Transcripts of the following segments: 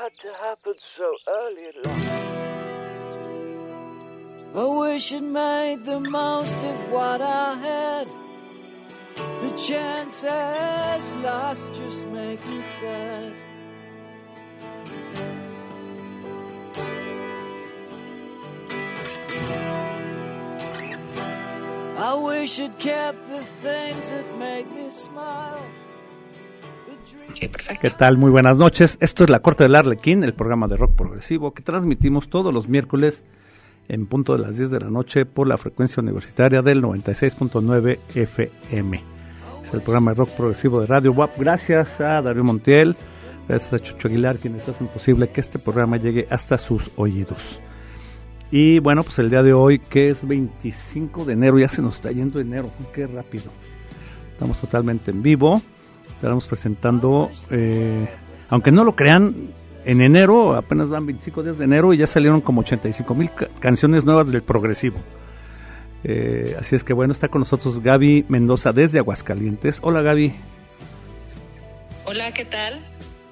had to happen so early in life. I wish I'd made the most of what I had. The chances lost just make me sad. I wish I'd kept the things that make me smile. ¿Qué tal? Muy buenas noches. Esto es La Corte del Arlequín, el programa de rock progresivo que transmitimos todos los miércoles en punto de las 10 de la noche por la frecuencia universitaria del 96.9 FM. Es el programa de rock progresivo de Radio WAP. Gracias a Darío Montiel, gracias a Chucho Aguilar, quienes hacen posible que este programa llegue hasta sus oídos. Y bueno, pues el día de hoy, que es 25 de enero, ya se nos está yendo enero, qué rápido. Estamos totalmente en vivo, estamos presentando, eh, aunque no lo crean, en enero, apenas van 25 días de enero y ya salieron como 85 mil canciones nuevas del progresivo. Eh, así es que bueno, está con nosotros Gaby Mendoza desde Aguascalientes. Hola Gaby. Hola, ¿qué tal?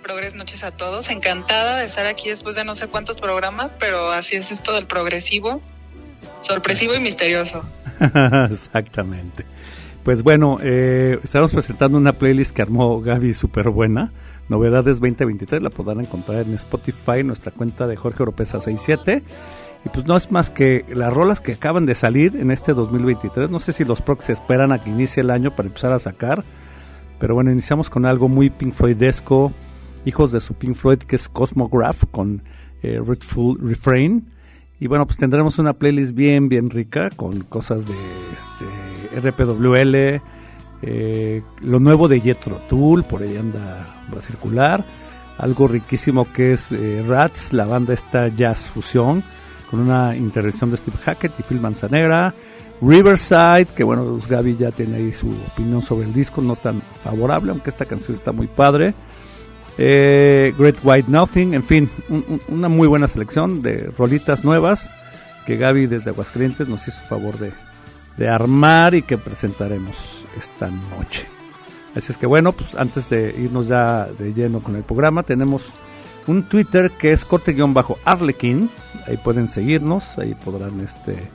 Progres noches a todos. Encantada de estar aquí después de no sé cuántos programas, pero así es esto del progresivo. Sorpresivo y misterioso. Exactamente. Pues bueno, eh, estamos presentando una playlist que armó Gaby súper buena. Novedades 2023, la podrán encontrar en Spotify, nuestra cuenta de Jorge Oropesa 67. Y pues no es más que las rolas que acaban de salir en este 2023. No sé si los prox esperan a que inicie el año para empezar a sacar. Pero bueno, iniciamos con algo muy Pink Floydesco hijos de su Pink Floyd, que es Cosmograph, con eh, Full Refrain. Y bueno, pues tendremos una playlist bien, bien rica, con cosas de este, RPWL, eh, lo nuevo de Jetro Tool, por ahí anda, a circular. Algo riquísimo que es eh, Rats, la banda esta jazz fusión, con una intervención de Steve Hackett y Phil Manzanera. Riverside, que bueno, pues Gaby ya tiene ahí su opinión sobre el disco, no tan favorable, aunque esta canción está muy padre. Eh, Great White Nothing, en fin, una muy buena selección de rolitas nuevas que Gaby desde Aguascalientes nos hizo favor de, de armar y que presentaremos esta noche. Así es que bueno, pues antes de irnos ya de lleno con el programa, tenemos un Twitter que es corte-arlequín. Ahí pueden seguirnos, ahí podrán este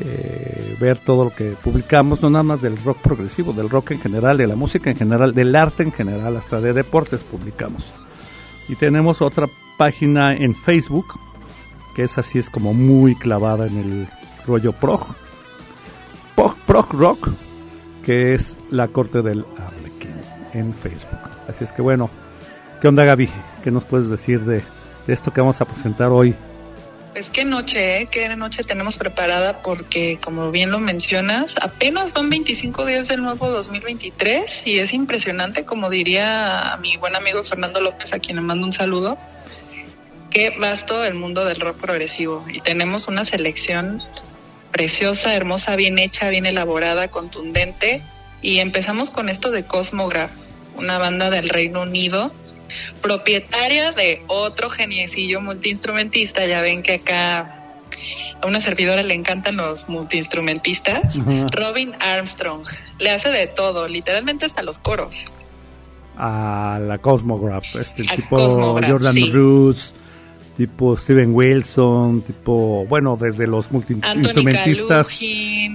eh, ver todo lo que publicamos, no nada más del rock progresivo, del rock en general, de la música en general, del arte en general, hasta de deportes publicamos. Y tenemos otra página en Facebook, que es así, es como muy clavada en el rollo prog, prog, rock, que es la corte del Arlequín en Facebook. Así es que bueno, ¿qué onda Gaby? ¿Qué nos puedes decir de, de esto que vamos a presentar hoy? Pues qué noche, ¿eh? qué noche tenemos preparada porque como bien lo mencionas, apenas van 25 días del nuevo 2023 y es impresionante, como diría mi buen amigo Fernando López, a quien le mando un saludo, qué vasto el mundo del rock progresivo. Y tenemos una selección preciosa, hermosa, bien hecha, bien elaborada, contundente. Y empezamos con esto de Cosmograph, una banda del Reino Unido propietaria de otro geniecillo multiinstrumentista. Ya ven que acá a una servidora le encantan los multiinstrumentistas. Robin Armstrong le hace de todo, literalmente hasta los coros. A la Cosmograph, este tipo Jordan Roots, tipo Steven Wilson, tipo, bueno, desde los multiinstrumentistas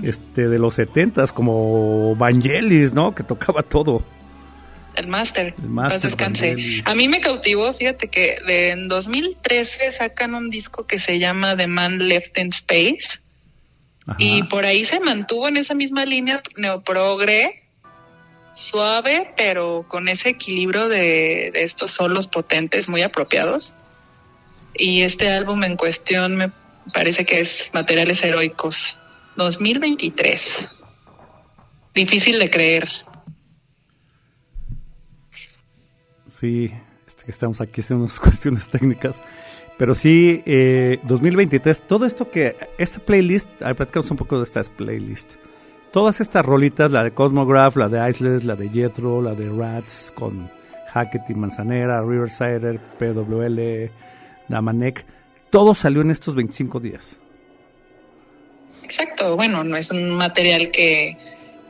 este, de los setentas como Vangelis, ¿no? Que tocaba todo el máster. descanse. A mí me cautivó, fíjate que de, en 2013 sacan un disco que se llama The Man Left in Space. Y por ahí se mantuvo en esa misma línea neoprogre, suave, pero con ese equilibrio de, de estos solos potentes muy apropiados. Y este álbum en cuestión me parece que es Materiales Heroicos 2023. Difícil de creer. Sí, este, estamos aquí haciendo unas cuestiones técnicas. Pero sí, eh, 2023, todo esto que, esta playlist, ahí platicamos un poco de esta playlist. Todas estas rolitas, la de Cosmograph, la de Isles, la de Jethro, la de Rats con Hackett y Manzanera, Riverside, PWL, Damanek, todo salió en estos 25 días. Exacto, bueno, no es un material que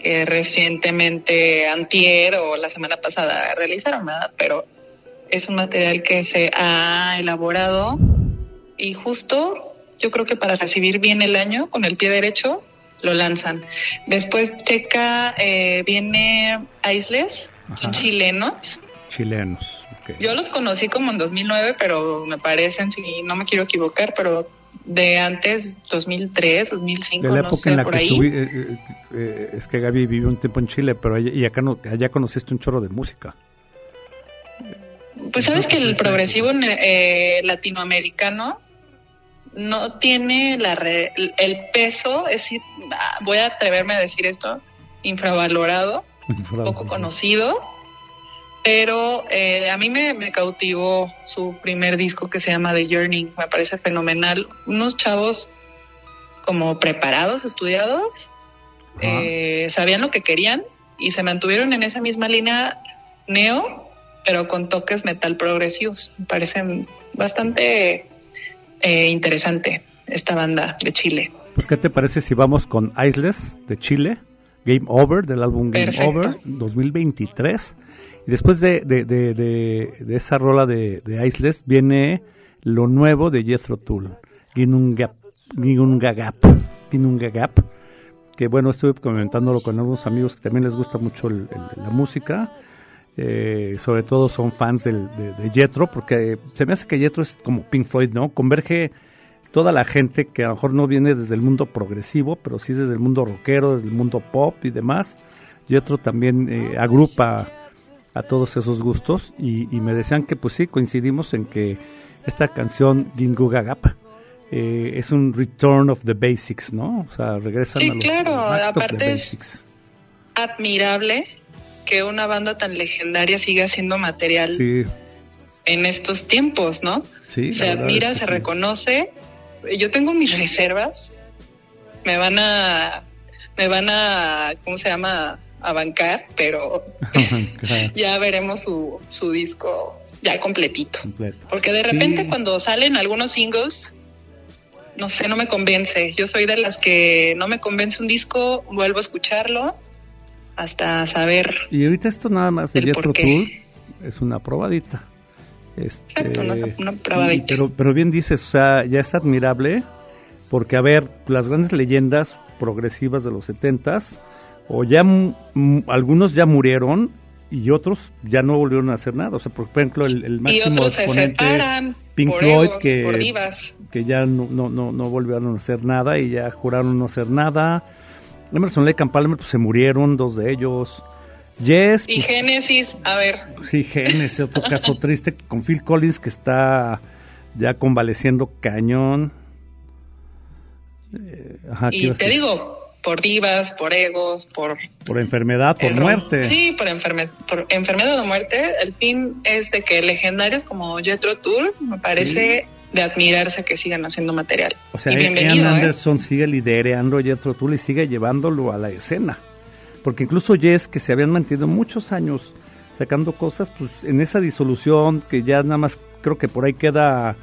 que recientemente antier o la semana pasada realizaron, ¿verdad? Pero es un material que se ha elaborado y justo yo creo que para recibir bien el año con el pie derecho lo lanzan. Después checa, eh, viene Aisles, son chilenos. Chilenos. Yo los conocí como en 2009, pero me parecen, si no me quiero equivocar, pero de antes, 2003, 2005, de la época en la que ahí. Eh, eh, eh, es que Gaby vivió un tiempo en Chile, pero allá, y acá no, allá conociste un chorro de música. Pues sabes que el progresivo latinoamericano no tiene la el peso, es ah, voy a atreverme a decir esto, infravalorado, poco conocido pero eh, a mí me, cautivó su primer disco que se llama The Journey, me parece fenomenal. Unos chavos como preparados, estudiados, eh, sabían lo que querían y se mantuvieron en esa misma línea neo, pero con toques metal progresivos. Me parece bastante eh, interesante esta banda de Chile. Pues, ¿qué te parece si vamos con Isles de Chile? Game Over, del álbum Game Over 2023. Y después de, de, de, de, esa rola de, Iceless viene lo nuevo de Jethro Tull, Ginungagap, Ginungagap, que bueno, estuve comentándolo con algunos amigos que también les gusta mucho la música, eh, sobre todo son fans del, de, de porque se me hace que Jethro es como Pink Floyd, ¿no? Converge toda la gente que a lo mejor no viene desde el mundo progresivo, pero sí desde el mundo rockero, desde el mundo pop y demás. Jethro también eh, agrupa a todos esos gustos y, me decían que pues sí, coincidimos en que esta canción Gingu Gagap eh, es un return of the basics, ¿no? O sea, regresan sí, a los claro, aparte es admirable que una banda tan legendaria siga haciendo material en estos tiempos, ¿no? Sí, se admira, se reconoce. Yo tengo mis reservas. Me van a me van a ¿cómo se llama? A bancar, pero ya veremos su, su disco ya completito. Porque de repente cuando salen algunos singles, no sé, no me convence. Yo soy de las que no me convence un disco, vuelvo a escucharlo hasta saber. Y ahorita esto nada más de Jethro Tull es una probadita. Este, Exacto, una, probadita. pero, pero bien dices, o sea, ya es admirable porque, a ver, las grandes leyendas progresivas de los setentas, o ya algunos ya murieron y otros ya no volvieron a hacer nada. O sea, por ejemplo, el, el máximo exponente Pink Floyd, que, que ya no, no, no, no, volvieron a hacer nada y ya juraron no hacer nada. Emerson Lake and Palmer pues, se murieron, dos de ellos. Yes. Y pues, Genesis, a ver. Sí, Genesis, otro caso triste con Phil Collins que está ya convaleciendo cañón. Eh, y te digo, por divas, por egos, por... Por enfermedad, por muerte. Sí, por, por enfermedad o muerte. El fin es de que legendarios como Jetro Tour me parece de admirarse que sigan haciendo material. O sea, Ian ¿eh? Anderson sigue liderando Jetro Tour y sigue llevándolo a la escena. Porque incluso Jess, que se habían mantenido muchos años sacando cosas, pues en esa disolución que ya nada más creo que por ahí queda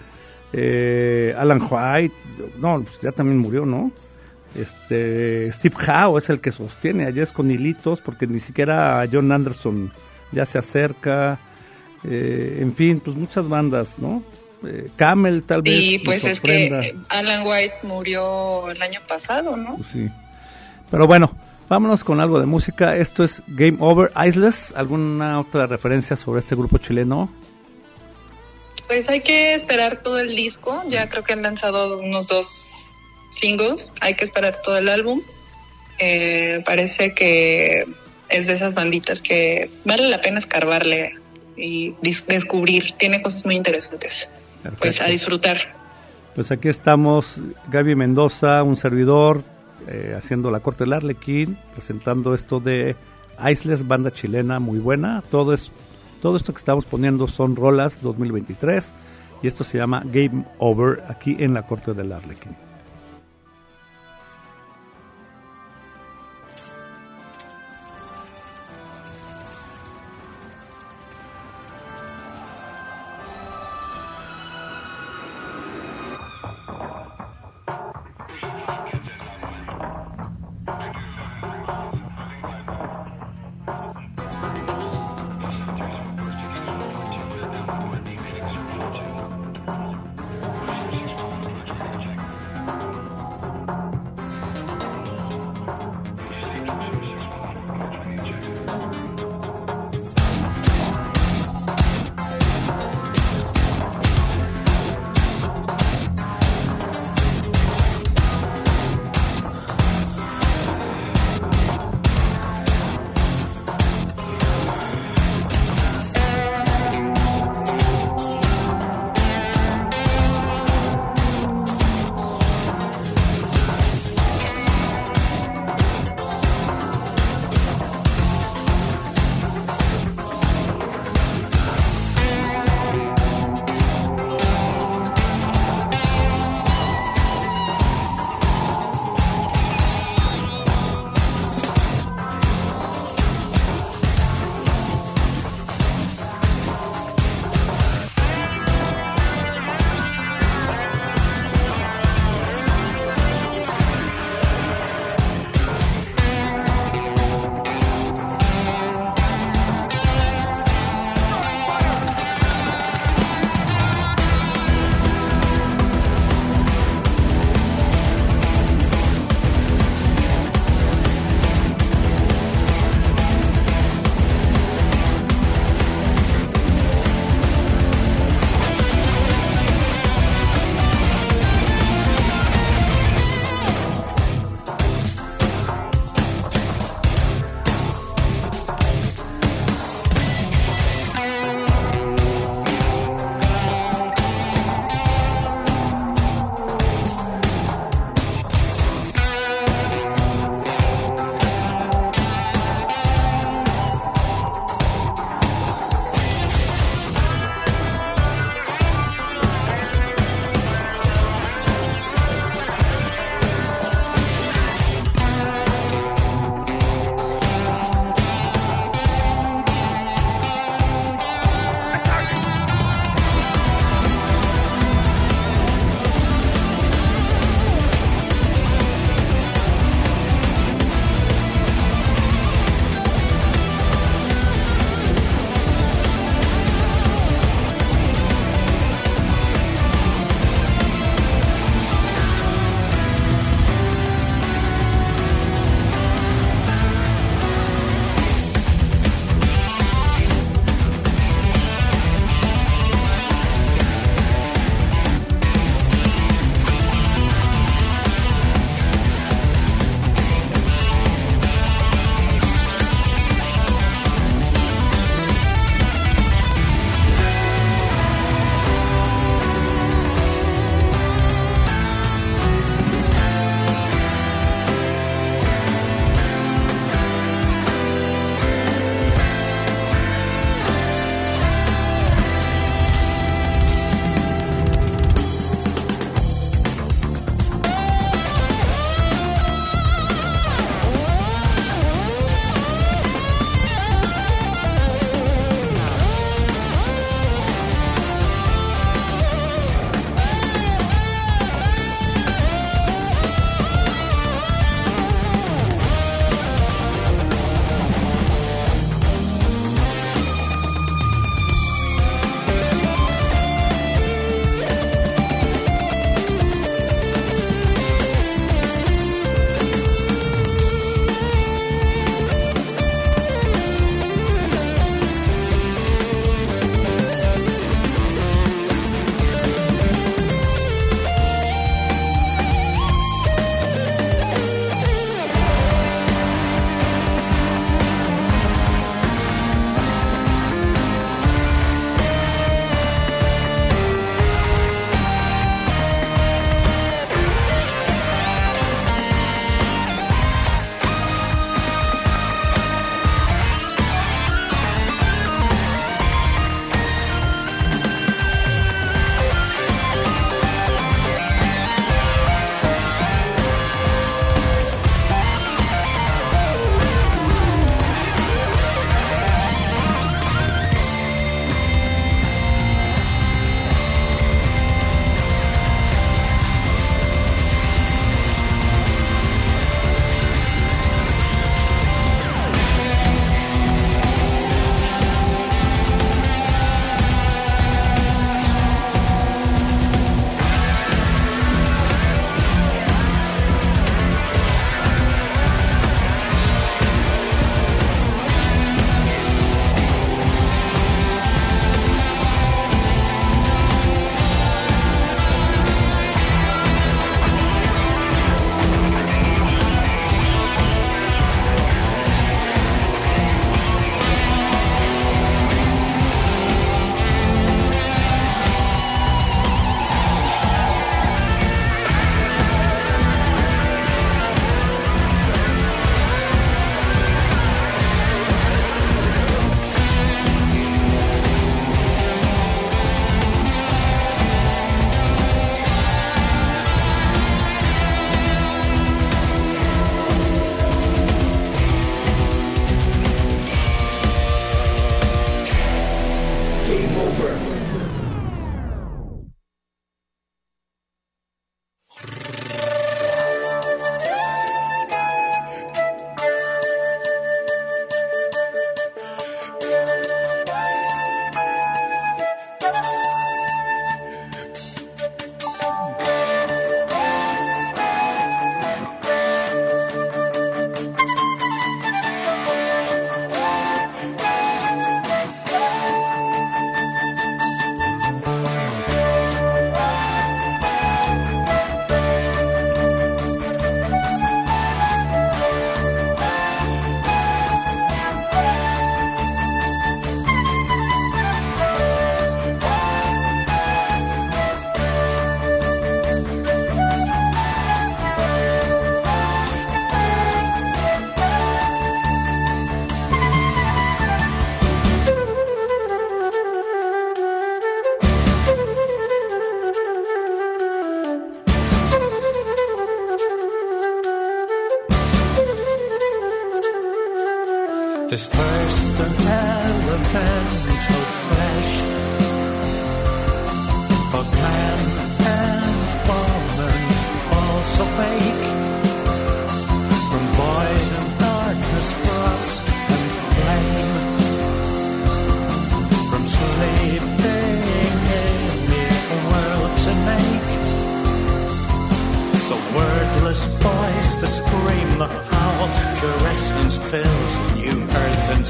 eh, Alan White, no, pues ya también murió, ¿no? Este, Steve Howe es el que sostiene a Jess con hilitos porque ni siquiera John Anderson ya se acerca. Eh, en fin, pues muchas bandas, ¿no? Eh, Camel tal vez. Sí, pues es que Alan White murió el año pasado, ¿no? Pues sí. Pero bueno, vámonos con algo de música. Esto es Game Over Iceless. ¿Alguna otra referencia sobre este grupo chileno? Pues hay que esperar todo el disco. Ya creo que han lanzado unos dos singles, hay que esperar todo el álbum. Eh, parece que es de esas banditas que vale la pena escarbarle y descubrir. Tiene cosas muy interesantes. Pues a disfrutar. Pues aquí estamos, Gaby Mendoza, un servidor, eh, haciendo la corte del Arlequín, presentando esto de Isles, banda chilena muy buena. Todo es todo esto que estamos poniendo son rolas 2023 y esto se llama Game Over aquí en la corte del Arlequín.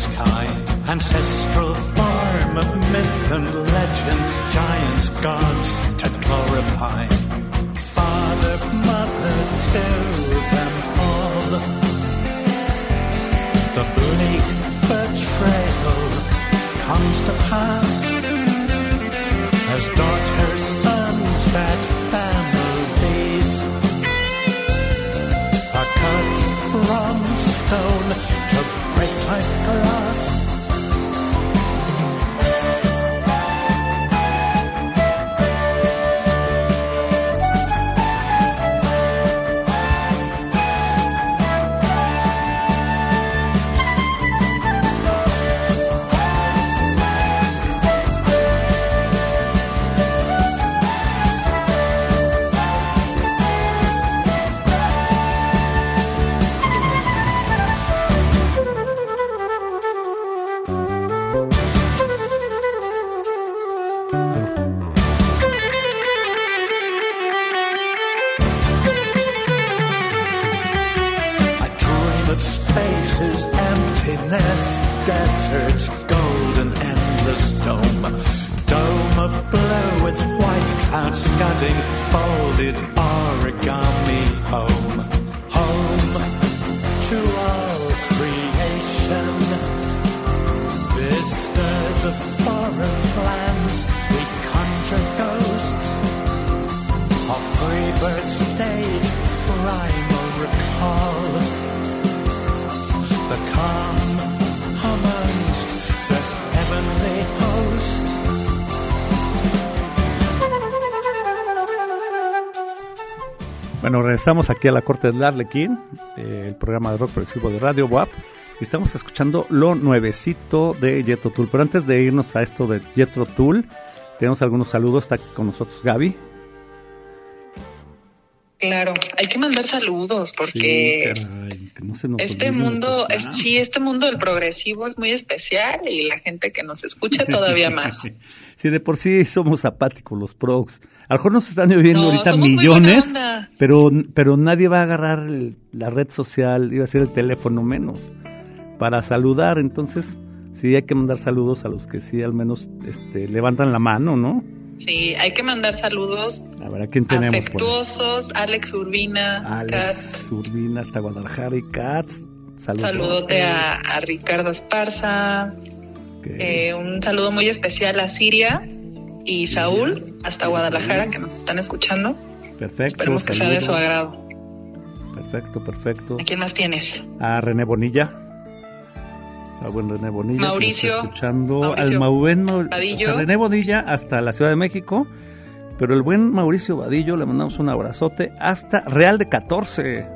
Earth and sky. Ancestral form of myth and legend, Bueno, regresamos aquí a la corte del Arlequín, eh, el programa de rock progresivo de Radio WAP. Y estamos escuchando lo nuevecito de Jetro Tool. Pero antes de irnos a esto de Jetro Tool, tenemos algunos saludos. Está aquí con nosotros Gaby. Claro, hay que mandar saludos porque Sí, caray, que no se nos este mundo, es, sí, este mundo del progresivo es muy especial y la gente que nos escucha todavía más. Sí, de por sí somos apáticos los progs. A lo mejor nos están viendo No, ahorita millones, pero, pero nadie va a agarrar el- la red social, iba a ser el teléfono menos, para saludar. Entonces, sí hay que mandar saludos a los que sí al menos este, levantan la mano, ¿no? Sí, hay que mandar saludos A ver, ¿a quién tenemos ahí? afectuosos, Alex Urbina, Alex Urbina hasta Guadalajara y Katz. Saludos. saludote a, a Ricardo Esparza, Ok. eh, un saludo muy especial a Siria y Saúl hasta Guadalajara que nos están escuchando. perfecto. Esperemos que sea de su saludos. agrado. Perfecto, perfecto. ¿A quién más tienes? a René Bonilla. A buen René Bonilla. Mauricio. escuchando. Mauricio al. Vadillo. René Bonilla hasta la Ciudad de México. Pero el buen Mauricio Vadillo le mandamos un abrazote hasta Real de 14.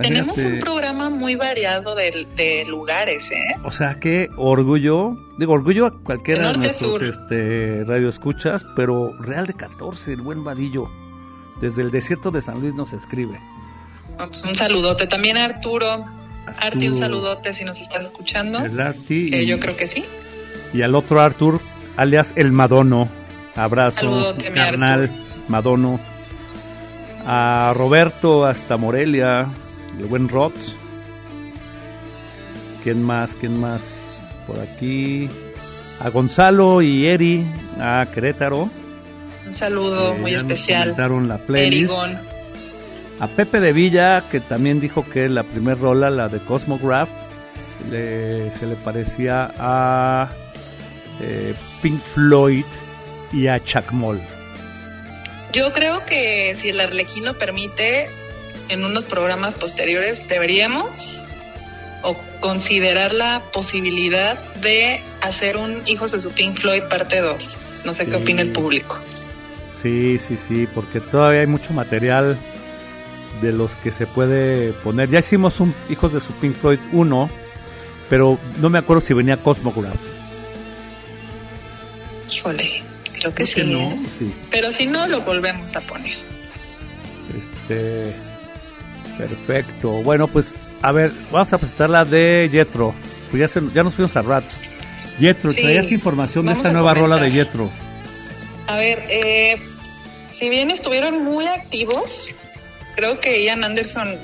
Tenemos un programa muy variado de, de lugares, ¿eh? O sea, qué orgullo. Digo, orgullo a cualquiera De nuestros este, radioescuchas. Pero Real de 14, el buen Vadillo. Desde el desierto de San Luis nos escribe. Bueno, pues un saludote también a Arturo. Arti, un saludote si nos estás escuchando. El Arti y- yo creo que sí. Y al otro Arthur, alias el Madono. Abrazo, Saludote, carnal. Madono. A Roberto hasta Morelia, el buen Rots. ¿Quién más? ¿Quién más? Por aquí. A Gonzalo y Eri, a Querétaro. Un saludo que muy especial. la playlist. Erigón. A Pepe de Villa, que también dijo que la primer rola, la de Cosmograph, le- se le parecía a eh, Pink Floyd y a Chuck Moll. Yo creo que si el Arlequino permite, en unos programas posteriores deberíamos o considerar la posibilidad de hacer un Hijos de su Pink Floyd parte 2. No sé Sí. qué opina el público. Sí, sí, sí, porque todavía hay mucho material de los que se puede poner. Ya hicimos un Hijos de su Pink Floyd 1, pero no me acuerdo si venía Cosmograph. Híjole, creo que Creo sí. que no, ¿eh? sí. Pero si no, lo volvemos a poner. Este, perfecto. Bueno, pues a ver, vamos a presentar la de Jetro. Pues ya, se- ya nos fuimos a Rats. Jetro, Sí, traías información de esta nueva rola de. Jetro. A ver, eh, si bien estuvieron muy activos, creo que Ian Anderson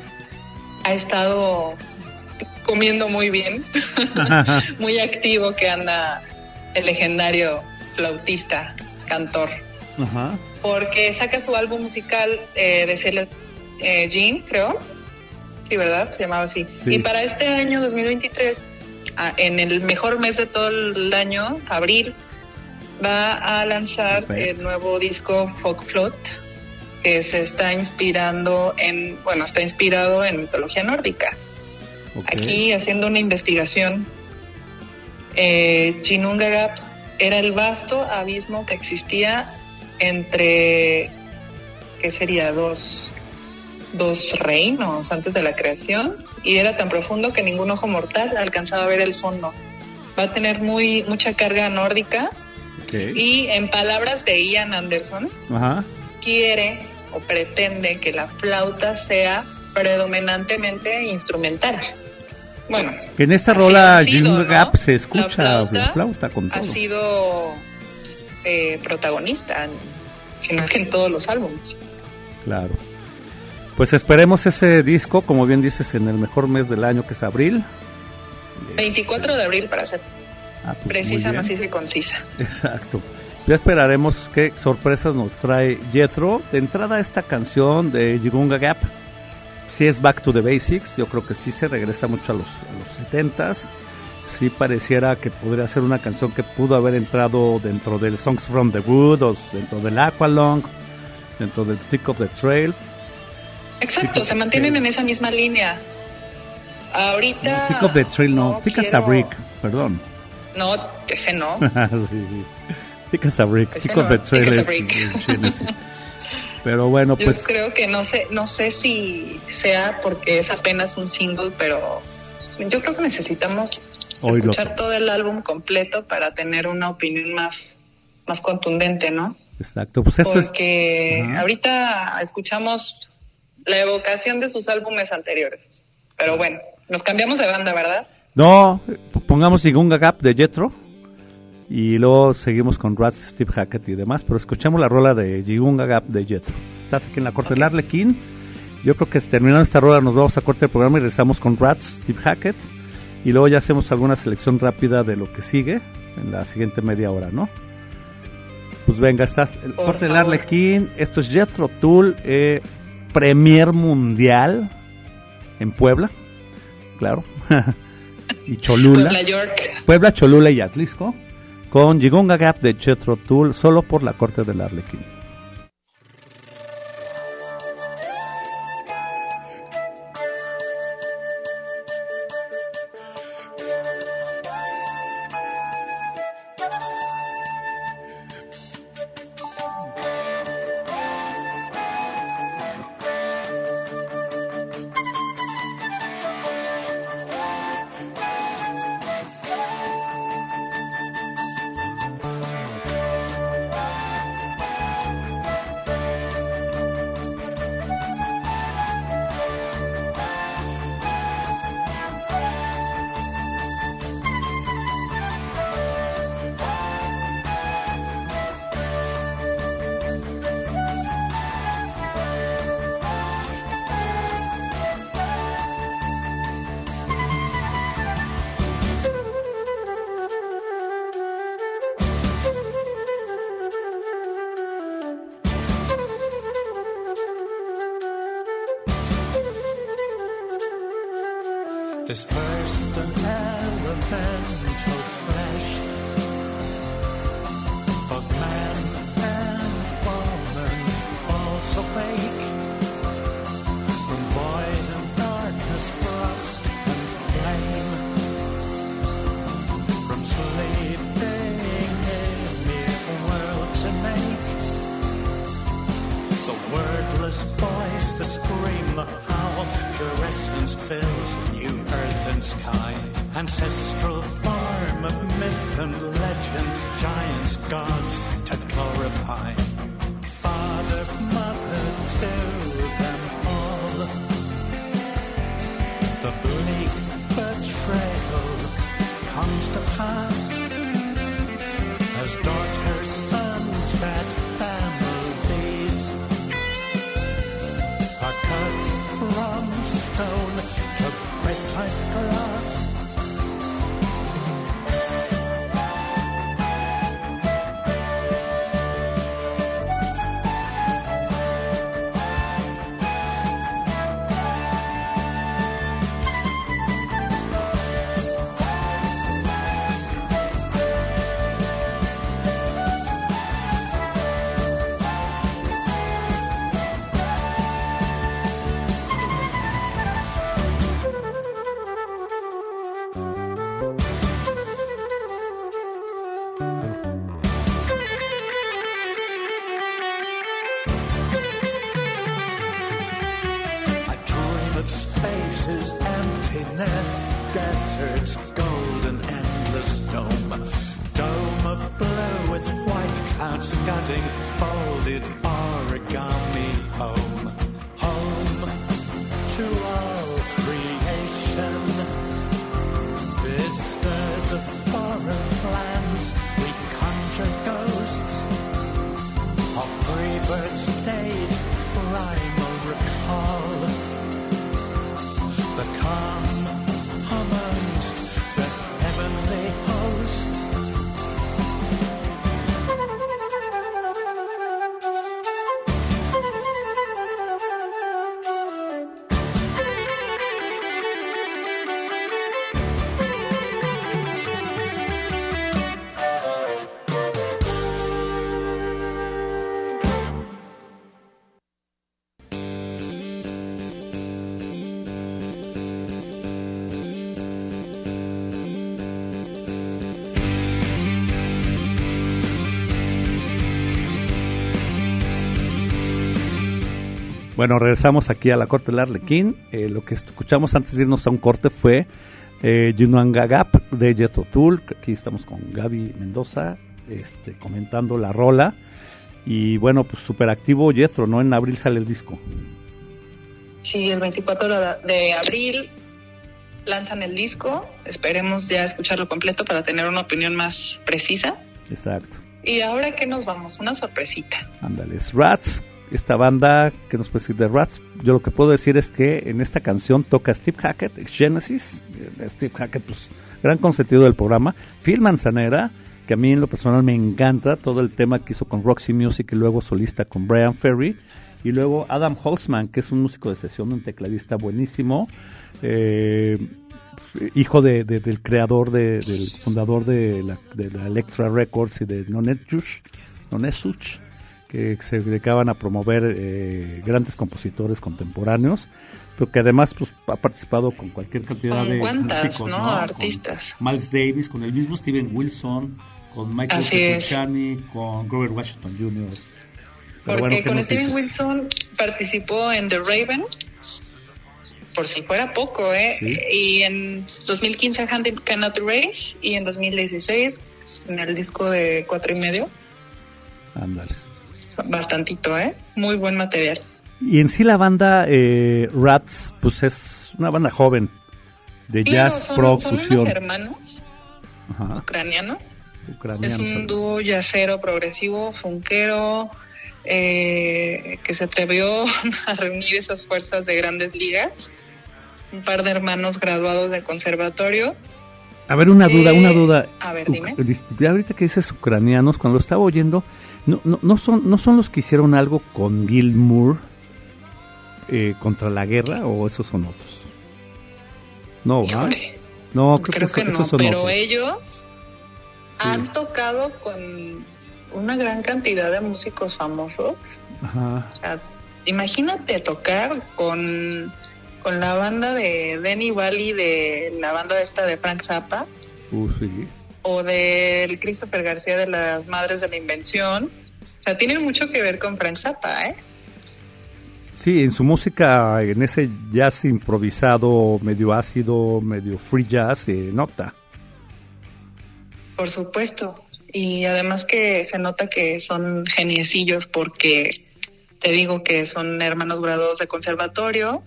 ha estado comiendo muy bien, muy activo que anda el legendario flautista, cantor, Ajá. porque saca su álbum musical eh, de Celeste eh, Jean, creo. Sí, ¿verdad? Se llamaba así. Sí. Y para este año 2023, ah, en el mejor mes de todo el año, abril, va a lanzar el nuevo disco Folk Float, que se está inspirando en, bueno, está inspirado en mitología nórdica. Aquí haciendo una investigación, eh, Chinungagap era el vasto abismo que existía entre, ¿qué sería? Dos, dos reinos antes de la creación y era tan profundo que ningún ojo mortal alcanzaba a ver el fondo. Va a tener muy mucha carga nórdica y en palabras de Ian Anderson, Ajá. quiere o pretende que la flauta sea predominantemente instrumental. Bueno, Que en esta rola ha. Gap se La escucha la flauta, flauta con ha todo. sido eh, protagonista, sino que en todos los álbumes. Claro. Pues esperemos ese disco, como bien dices, en el mejor mes del año que es abril. 24 de abril para ser Ah, pues, precisa, maciza y concisa. Exacto. Ya esperaremos qué sorpresas nos trae Jethro. De entrada esta canción de Jigunga Gap, si es Back to the Basics, yo creo que sí se regresa mucho a los, a los 70s. Sí pareciera que podría ser una canción que pudo haber entrado dentro del Songs from the Wood o dentro del Aqualong, dentro del Tick of the Trail. Exacto, se mantienen en esa misma línea. Ahorita. Tick of the Trail no, Tick as a quiero- Brick, perdón. No, ese no. sí. Tick as a Brick, Ese Tick of no, the Tick Trail as a es- Brick. es Genesis. Pero bueno, Yo pues creo que no sé, no sé si sea porque es apenas un single, pero yo creo que necesitamos Oírlo. escuchar todo el álbum completo para tener una opinión más, más contundente, ¿no? Exacto, pues esto es Porque Ajá. ahorita escuchamos la evocación de sus álbumes anteriores. Pero bueno, nos cambiamos de banda, ¿verdad? No, pongamos Jigunga Gap de Jetro y luego seguimos con Rats, Steve Hackett y demás, pero escuchemos la rola de Jigunga Gap de Jetro. Estás aquí en la corte del Arlequín. Yo creo que terminando esta rola nos vamos a corte del programa y regresamos con Rats, Steve Hackett y luego ya hacemos alguna selección rápida de lo que sigue en la siguiente media hora, ¿no? Pues venga, estás el Por corte del. Arlequín. Esto es Jetro Tool, eh, Premier Mundial en Puebla, claro. y Cholula. Puebla York. Puebla, Cholula y Atlisco, con Jigunga Gap de Chetro Tool, solo por la corte del Arlequín. This first and elemental flesh of man and woman falls awake from void and darkness, frost and flame, from sleeping in mere world to make. The wordless voice, the scream, the howl, pure essence fills new earth and sky ancestral farm of myth and legend, giants, gods to glorify. Father, mother to white scudding, folded origami home. Home to Bueno, regresamos aquí a la corte del Arlequín. Eh, lo que escuchamos antes de irnos a un corte fue eh, Yunuanga Gap de Jethro Tull. Aquí estamos con Gaby Mendoza este, comentando la rola. Y bueno, pues súper activo Jethro, ¿no? En abril sale el disco. Sí, el 24 de abril lanzan el disco. Esperemos ya escucharlo completo para tener una opinión más precisa. Exacto. Y ahora que nos vamos, una sorpresita. Ándales, Rats, esta banda que nos puede decir de Rats. Yo lo que puedo decir es que en esta canción toca Steve Hackett, Genesis. Eh, Steve Hackett, pues, gran consentido del programa. Phil Manzanera, que a mí en lo personal me encanta todo el tema que hizo con Roxy Music y luego solista con Brian Ferry. Y luego Adam Holzman, que es un músico de sesión, un tecladista buenísimo. Eh, hijo de, de- del creador, de- del fundador de la, de Electra Records y de Nonesuch, Nonesuch, que se dedicaban a promover eh, grandes compositores contemporáneos, pero que además pues, ha participado con cualquier cantidad Con de músicos, ¿no? Con Artistas. Miles Davis, con el mismo Steven Wilson, con Michael. Petrucciani, con Robert Washington Jr. Pero Porque bueno, ¿qué con Steven? Wilson participó en The Raven, por si fuera poco, ¿eh? Sí. Y en 2015 Hunting Cannot Race y en 2016 en el disco de cuatro y medio. Ándale. Bastantito, ¿eh? Muy buen material. Y en sí la banda eh, Rats, pues es una banda joven de Sí, jazz, son, pro, son fusión. unos hermanos Ajá, ucranianos. ucranianos. Es un dúo yacero progresivo, funkero, eh, que se atrevió a reunir esas fuerzas de grandes ligas. Un par de hermanos graduados de conservatorio. A ver, una duda, Eh, una duda. a ver, dime. ahorita que dices ucranianos, cuando lo estaba oyendo, no, no, no son, ¿no son los que hicieron algo con Gil Moore eh, contra la guerra o esos son otros? No. Híjole, No, creo, creo que, no, esos son pero otros. ellos han tocado con una gran cantidad de músicos famosos. Ajá. O sea, imagínate tocar con, con la banda de Denny Valley, de la banda esta de Frank Zappa, Uh, sí. O del Christopher García de las Madres de la Invención. O sea, tienen mucho que ver con Frank Zappa, ¿eh? Sí, en su música, en ese jazz improvisado, medio ácido, medio free jazz, se nota. Por supuesto. Y además que se nota que son geniecillos porque te digo que son hermanos graduados de conservatorio,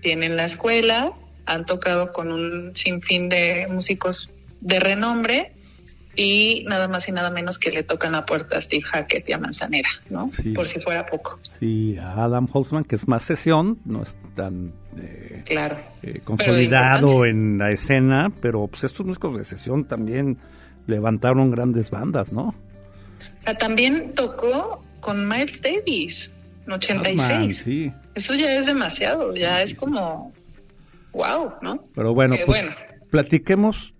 tienen la escuela, han tocado con un sinfín de músicos de renombre y nada más y nada menos que le tocan la puerta a Steve Hackett y a Manzanera, ¿no? Por si fuera poco. Sí, a Adam Holtzman, que es más sesión, no es tan eh, claro. Eh, consolidado en la escena, pero pues estos músicos de sesión también levantaron grandes bandas, ¿no? O sea, también tocó con Miles Davis en 86. sí. Eso ya es demasiado, ya es como wow, ¿no? Pero bueno, pues platiquemos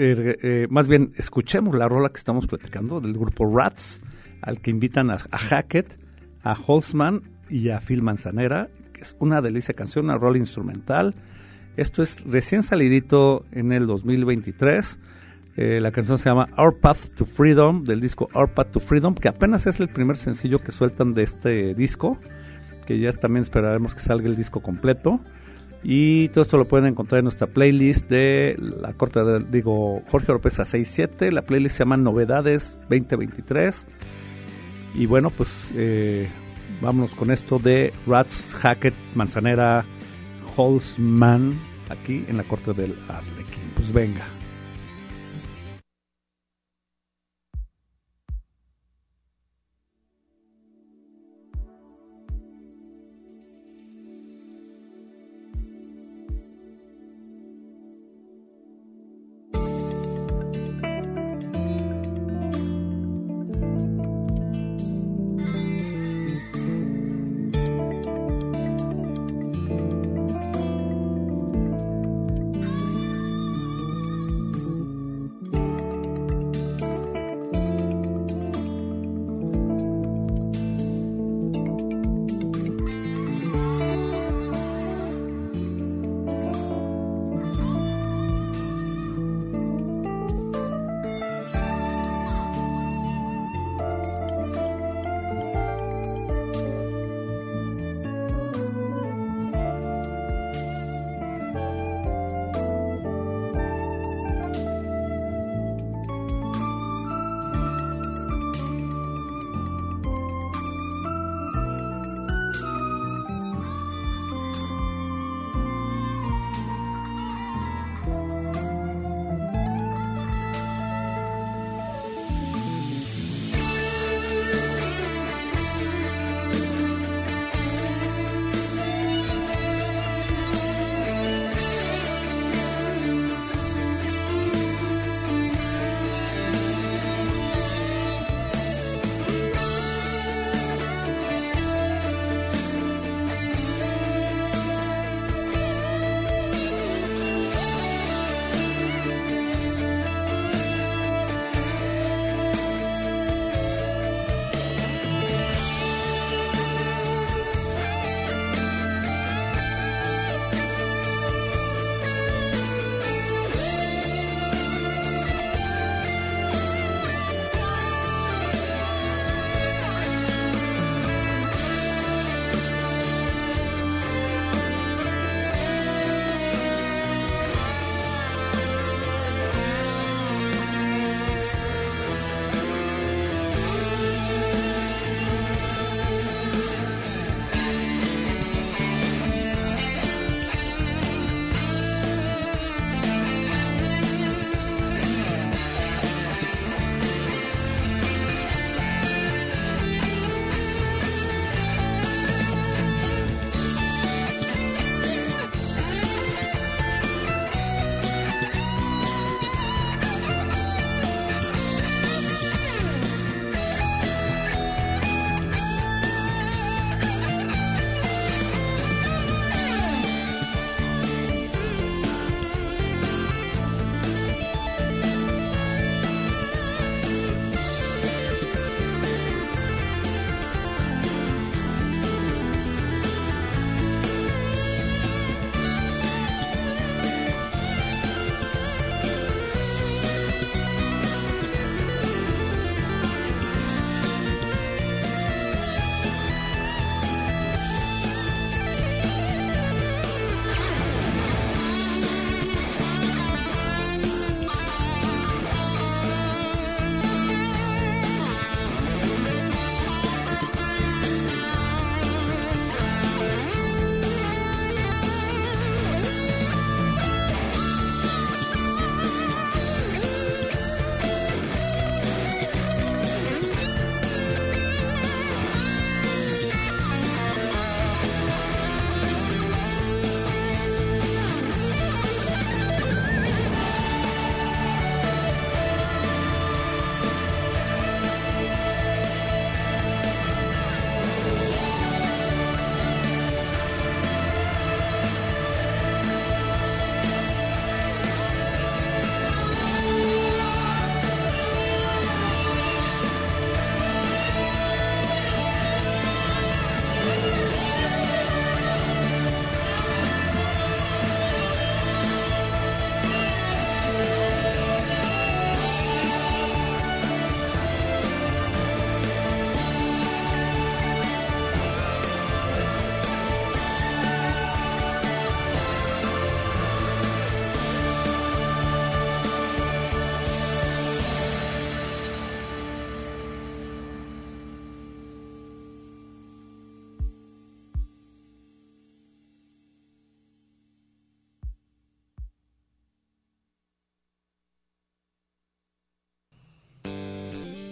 eh, eh, más bien escuchemos la rola que estamos platicando del grupo Rats, al que invitan a, Hackett, a Holzman y a Phil Manzanera, que es una delicia canción, una rola instrumental. Esto es recién salidito en el 2023. Eh, la canción se llama Our Path to Freedom, del disco Our Path to Freedom, que apenas es el primer sencillo que sueltan de este disco, que ya también esperaremos que salga el disco completo. Y todo esto lo pueden encontrar en nuestra playlist de la corte, de, digo, Jorge Oropesa 67. La playlist se llama Novedades 2023. Y bueno, pues eh, vámonos con esto de Rats, Hackett, Manzanera, Holzman, aquí en la corte del Arlequín. Pues venga.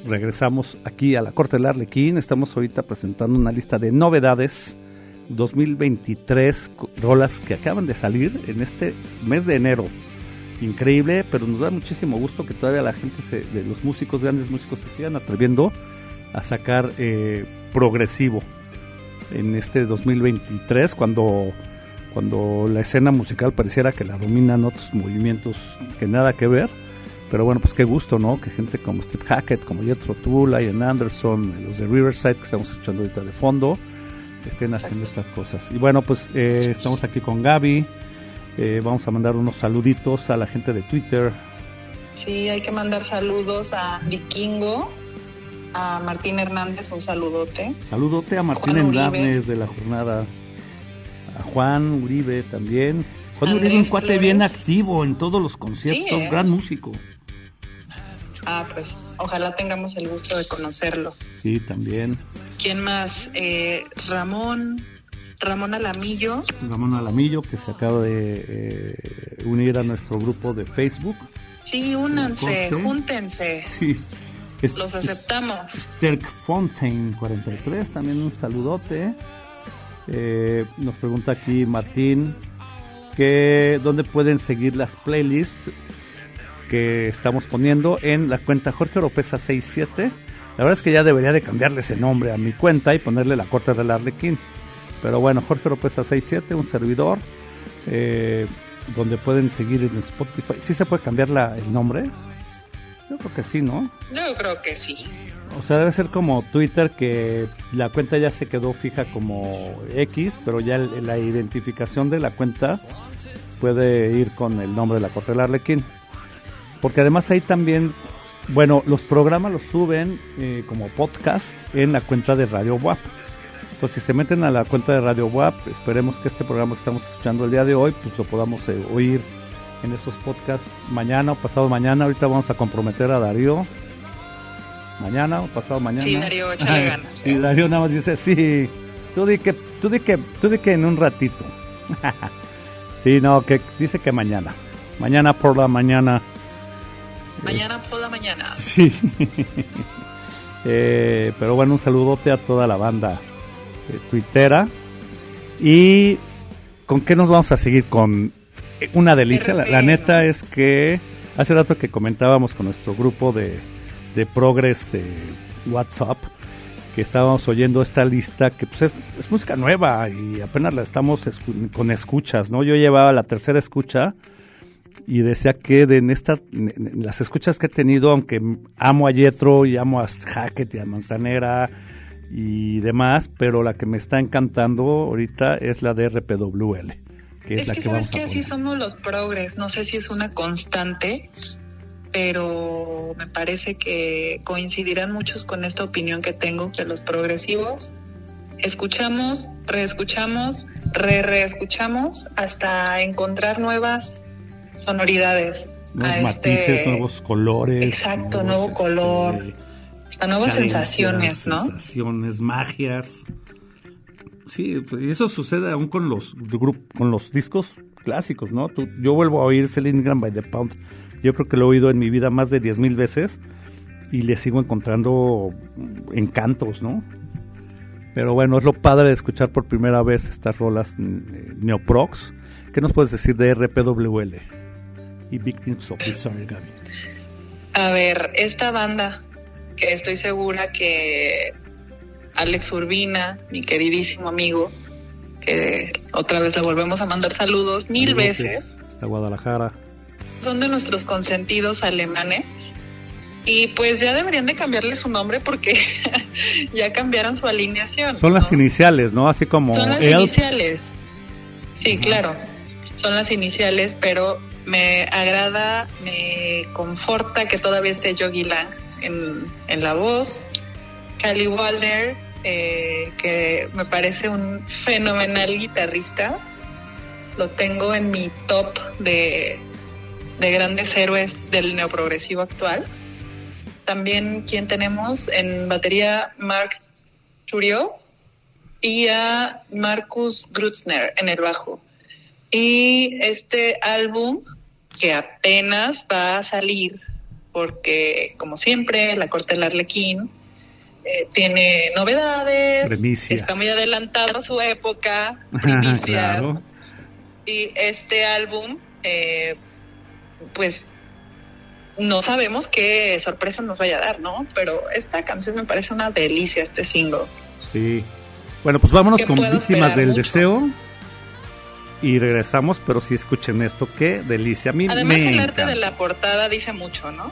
Regresamos aquí a la Corte del Arlequín. Estamos ahorita presentando una lista de novedades 2023 rolas que acaban de salir en este mes de enero. Increíble, pero nos da muchísimo gusto que todavía la gente, se, los músicos, grandes músicos, se sigan atreviendo a sacar eh, progresivo en este 2023 cuando cuando la escena musical pareciera que la dominan otros movimientos que nada que ver pero bueno, pues qué gusto, ¿no? Que gente como Steve Hackett, como Jethro Tull, Ian Anderson, los de Riverside que estamos escuchando ahorita de fondo, estén haciendo estas cosas. Y bueno, pues eh, estamos aquí con Gaby. Eh, vamos a mandar unos saluditos a la gente de Twitter. Sí, hay que mandar saludos a Vikingo, a Martín Hernández, un saludote. Saludote a Martín Hernández de la jornada, a Juan Uribe también. Juan Uribe un cuate bien activo en todos los conciertos, ¿eh? gran músico. Ah, pues ojalá tengamos el gusto de conocerlo. Sí, también. ¿Quién más? Eh, Ramón, Ramón Alamillo. Ramón Alamillo, que se acaba de eh, unir a nuestro grupo de Facebook. Sí, únanse, júntense. Sí. Los aceptamos. Sterk Fontaine 43, también un saludote. Eh, nos pregunta aquí Martín que dónde pueden seguir las playlists que estamos poniendo en la cuenta Jorge Oropesa 67. La verdad es que ya debería de cambiarle ese nombre a mi cuenta y ponerle la corte del Arlequín. Pero bueno, Jorge Oropesa 67, un servidor, eh, donde pueden seguir en Spotify. ¿Sí se puede cambiar la, el nombre? Yo creo que sí, ¿no? Yo creo que sí. O sea, debe ser como Twitter, que la cuenta ya se quedó fija como X, pero ya la identificación de la cuenta puede ir con el nombre de la corte del Arlequín. Porque además ahí también, bueno, los programas los suben eh, como podcast en la cuenta de Radio WAP. Entonces, si se meten a la cuenta de Radio WAP, esperemos que este programa que estamos escuchando el día de hoy, pues lo podamos eh, oír en esos podcasts mañana o pasado mañana. Ahorita vamos a comprometer a Darío. Mañana o pasado mañana. Sí, Darío, échale ganas. Y Darío nada más dice, sí, tú di que, tú di que, tú di que en un ratito. sí, no, que dice que mañana. Mañana por la mañana Mañana por la mañana. Sí. Eh, pero bueno, un saludote a toda la banda eh, tuitera. ¿Y con qué nos vamos a seguir? Con una delicia. La, neta es que hace rato que comentábamos con nuestro grupo de, de Progress de WhatsApp que estábamos oyendo esta lista que pues es, es música nueva y apenas la estamos con escuchas, ¿no? Yo llevaba la tercera escucha y decía que de en esta, las escuchas que he tenido, aunque amo a Yetro y amo a Hackett y a Manzanera y demás, pero la que me está encantando ahorita es la de RPWL. Que es, es la que, que sabes vamos que a así poner. somos los progres, no sé si es una constante, pero me parece que coincidirán muchos con esta opinión que tengo que los progresivos escuchamos, reescuchamos, re-reescuchamos hasta encontrar nuevas sonoridades. Nuevos a matices, este- nuevos colores. Exacto, nuevos, nuevo este, color, hasta nuevas sensaciones, ¿no? Sensaciones, magias. Sí, pues, y eso sucede aún con los con los discos clásicos, ¿no? Tú- yo vuelvo a oír Celine Graham by the Pound. Yo creo que lo he oído en mi vida más de 10.000 veces y le sigo encontrando encantos, ¿no? Pero bueno, es lo padre de escuchar por primera vez estas rolas eh, neoprox. ¿Qué nos puedes decir de RPWL y Victims of Desire, Gaby? A ver, esta banda, que estoy segura que Alex Urbina, mi queridísimo amigo, que otra vez le volvemos a mandar saludos mil veces, Hasta Guadalajara. son de nuestros consentidos alemanes. Y pues ya deberían de cambiarle su nombre porque ya cambiaron su alineación. Son las iniciales, ¿no? Así como Son las iniciales. Sí, claro. Son las iniciales, pero me agrada, me conforta que todavía esté Yogi Lang en, en la voz. Cali Walder, eh, que me parece un fenomenal guitarrista. Lo tengo en mi top de, de grandes héroes del neoprogresivo actual. También, ¿quién tenemos? En batería, Mark Churio y a Marcus Grutzner en el bajo. Y este álbum, que apenas va a salir porque como siempre la corte del Arlequín eh, tiene novedades, Primicias. está muy adelantado a su época, primicias, Claro. y este álbum, eh, pues no sabemos qué sorpresa nos vaya a dar, ¿no? Pero esta canción me parece una delicia, este single. Sí. Bueno, pues vámonos con Víctimas del mucho. Deseo. Y regresamos, pero sí escuchen esto, qué delicia. A mí Además, me el arte encanta. de la portada dice mucho, ¿no?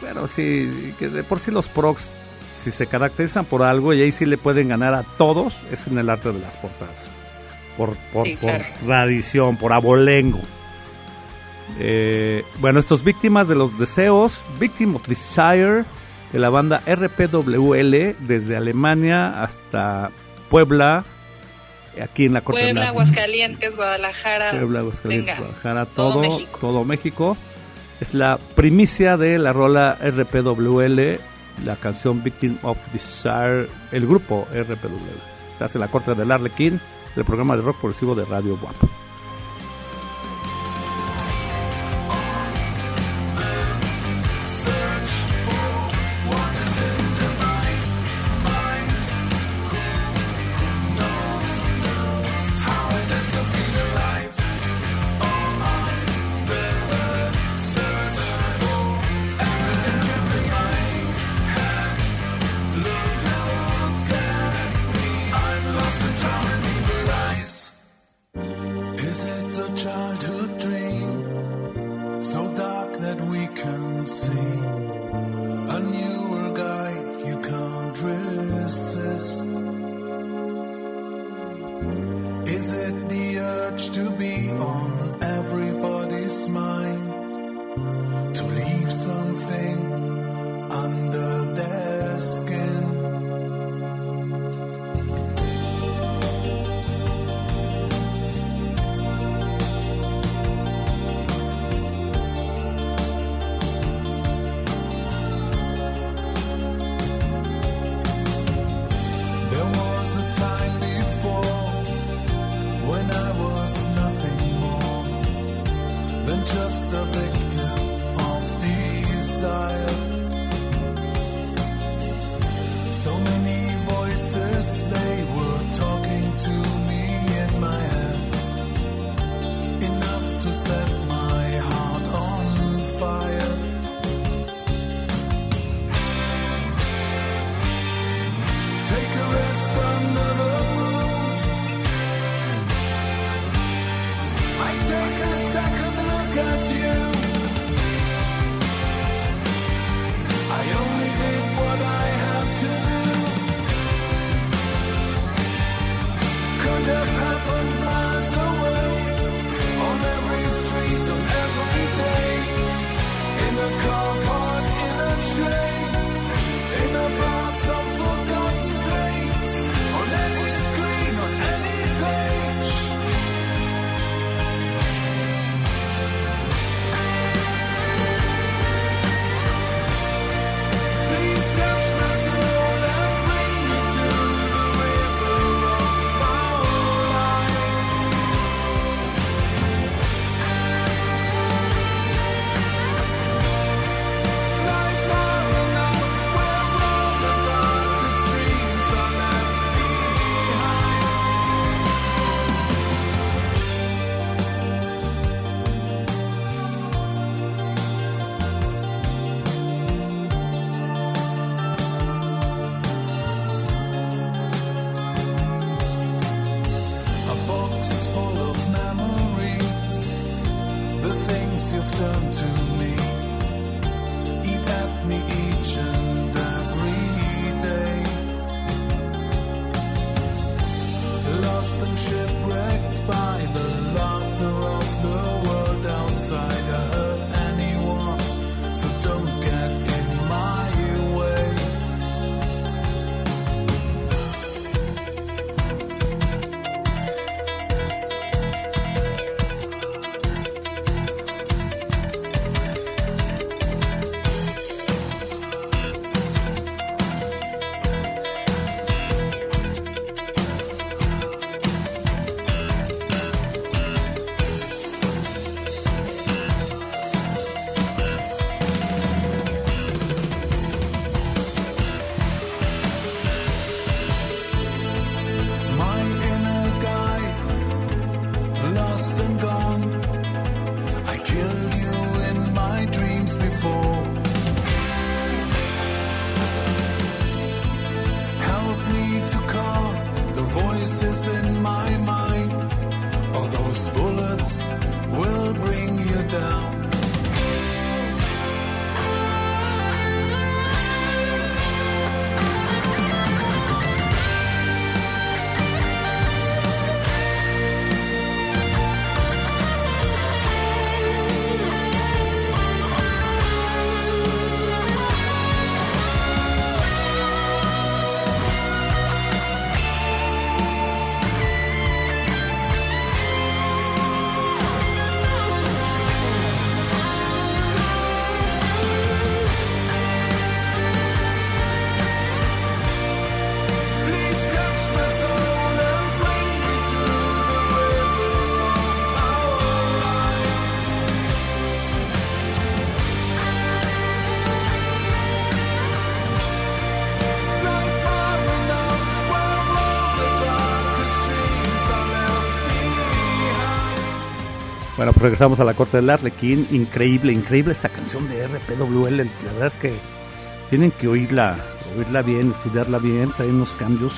Bueno, sí, que de por sí los procs, si se caracterizan por algo, y ahí sí le pueden ganar a todos, es en el arte de las portadas. Por, por, Sí, por claro. tradición, por abolengo. Eh, bueno, estos víctimas de los deseos, Victim of Desire, de la banda RPWL, desde Alemania hasta Puebla, aquí en la Corte Puebla, la- Aguascalientes, Guadalajara. Puebla, Aguascalientes, Venga, Guadalajara, todo todo, México. todo México. Es la primicia de la rola RPWL, la canción Victim of Desire, el grupo RPWL. Estás en la corte del Arlequín, el programa de rock progresivo de Radio WAP. Yeah. Regresamos a la corte del Arlequín. Increíble, increíble esta canción de RPWL. La verdad es que tienen que oírla, oírla bien, estudiarla bien. Trae unos cambios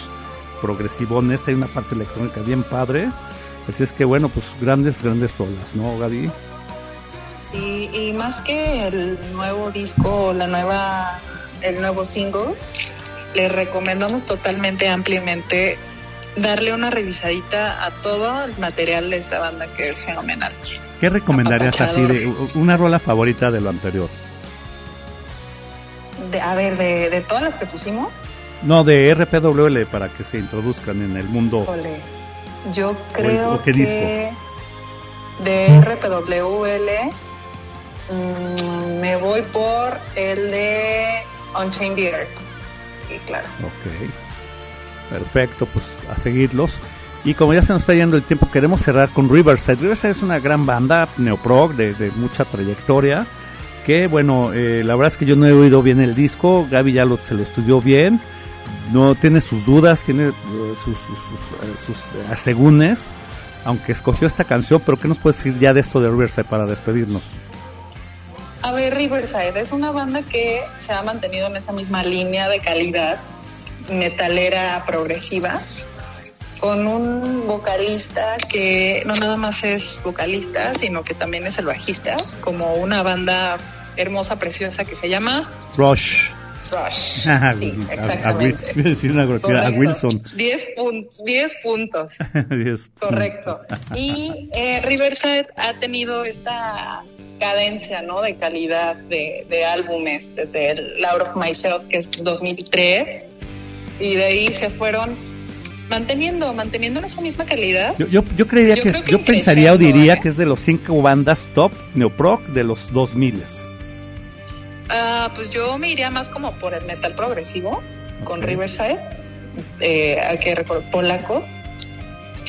progresivones, hay una parte electrónica bien padre. Así es que bueno, pues grandes, grandes rolas, ¿no, Gaby? Y, y más que el nuevo disco, la nueva, el nuevo single, les recomendamos totalmente, ampliamente, darle una revisadita a todo el material de esta banda que es fenomenal. ¿Qué recomendarías así de una rola favorita de lo anterior? De, a ver, de, de todas las que pusimos, No, de RPWL para que se introduzcan en el mundo. yo creo o qué que de RPWL mm, me voy por el de Unchained Earth. Sí, claro. Ok. Perfecto, pues a seguirlos. Y como ya se nos está yendo el tiempo, queremos cerrar con Riverside. Riverside es una gran banda neoprog de, mucha trayectoria. Que bueno, eh, la verdad es que yo no he oído bien el disco. Gaby ya lo, se lo estudió bien. No tiene sus dudas, tiene eh, sus, sus, sus, eh, eh, asegúnes. Aunque escogió esta canción, pero ¿qué nos puedes decir ya de esto de Riverside para despedirnos? A ver, Riverside es una banda que se ha mantenido en esa misma línea de calidad metalera progresiva, con un vocalista que no nada más es vocalista, sino que también es el bajista, como una banda hermosa, preciosa que se llama Rush. Rush. a, Sí, a- a- a decir una grosería, a. Wilson. 10 pun- 10 puntos. Diez Correcto. puntos. Y eh, Riverside ha tenido esta cadencia, ¿no? De calidad de, de álbumes desde el Laura of Myself, que es 2003, y de ahí se fueron manteniendo, manteniendo esa misma calidad. Yo, yo, yo creería Yo que, yo pensaría o diría ¿eh? que es de los cinco bandas top neoprog de los 2000 Ah, pues yo me iría más como por el metal progresivo, con. Riverside, eh, que polaco.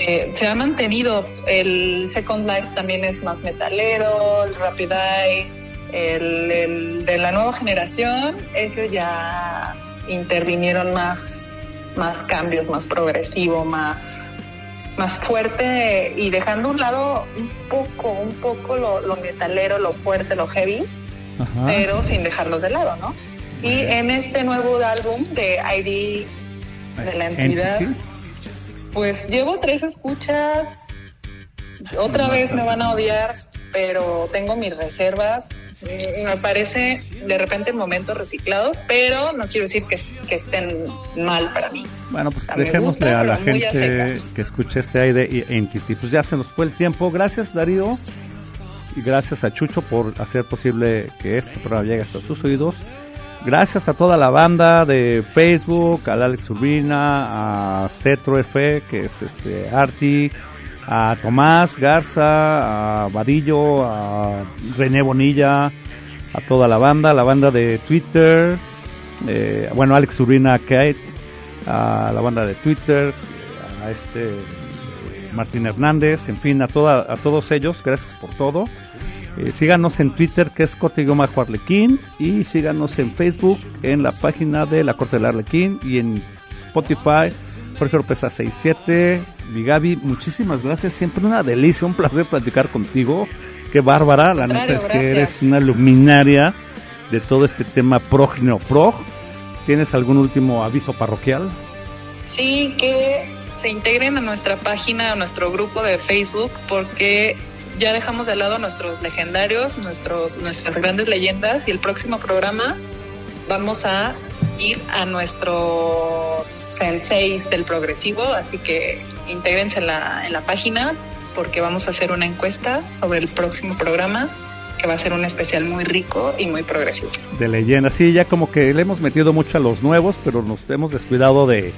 Eh, se ha mantenido, el Second Life también es más metalero, el Rapid Eye, el, el de la nueva generación, ellos ya intervinieron más, más cambios, más progresivo, más, más fuerte y dejando a un lado un poco, un poco lo, lo metalero, lo fuerte, lo heavy Ajá. pero sin dejarlos de lado, ¿no? Y en este nuevo álbum de ID de la entidad, pues llevo tres escuchas. Otra vez me van a odiar, pero tengo mis reservas. Me parece de repente momentos reciclados, pero no quiero decir que, que estén mal para mí. Bueno, pues me dejémosle gusta, a la gente que escuche este ID y Entity. Pues ya se nos fue el tiempo. Gracias, Darío. Y gracias a Chucho por hacer posible que este programa llegue hasta sus oídos. Gracias a toda la banda de Facebook, a Alex Urbina, a Cetro F, que es este Arti, a Tomás Garza, a Vadillo, a René Bonilla, a toda la banda, la banda de Twitter, eh, bueno, Alex Urbina, Kate, a la banda de Twitter, a este eh, Martín Hernández, en fin, a, toda, a todos ellos, gracias por todo. Eh, síganos en Twitter, que es Corte Bajo Arlequín, y síganos en Facebook, en la página de la Corte del Arlequín, y en Spotify, Jorge Oropesa 67. Mi Gaby, muchísimas gracias, siempre una delicia, un placer platicar contigo. Qué bárbara, la neta es que eres una luminaria de todo este tema prog neoprog. ¿Tienes algún último aviso parroquial? Sí, que se integren a nuestra página, a nuestro grupo de Facebook, porque ya dejamos de lado a nuestros legendarios, nuestros, nuestras grandes leyendas, y el próximo programa vamos a ir a nuestros senseis del progresivo, así que intégrense en la, en la página, porque vamos a hacer una encuesta sobre el próximo programa, que va a ser un especial muy rico y muy progresivo. de leyenda. Sí, ya como que le hemos metido mucho a los nuevos, pero nos hemos descuidado de,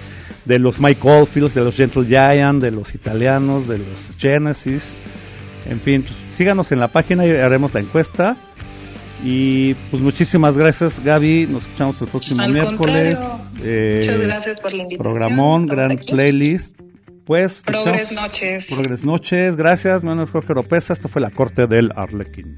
de los Mike Oldfields, de los Gentle Giant, de los italianos, de los Genesis. En fin, pues, síganos en la página y haremos la encuesta. Y pues muchísimas gracias Gaby, nos escuchamos el próximo Al miércoles. contrario, Eh, Muchas gracias por la invitación. Programón, Estamos gran aquí. playlist. Pues, Progres noches. Progres noches, gracias. Es Jorge Oropesa, esto fue la corte del Arlequín.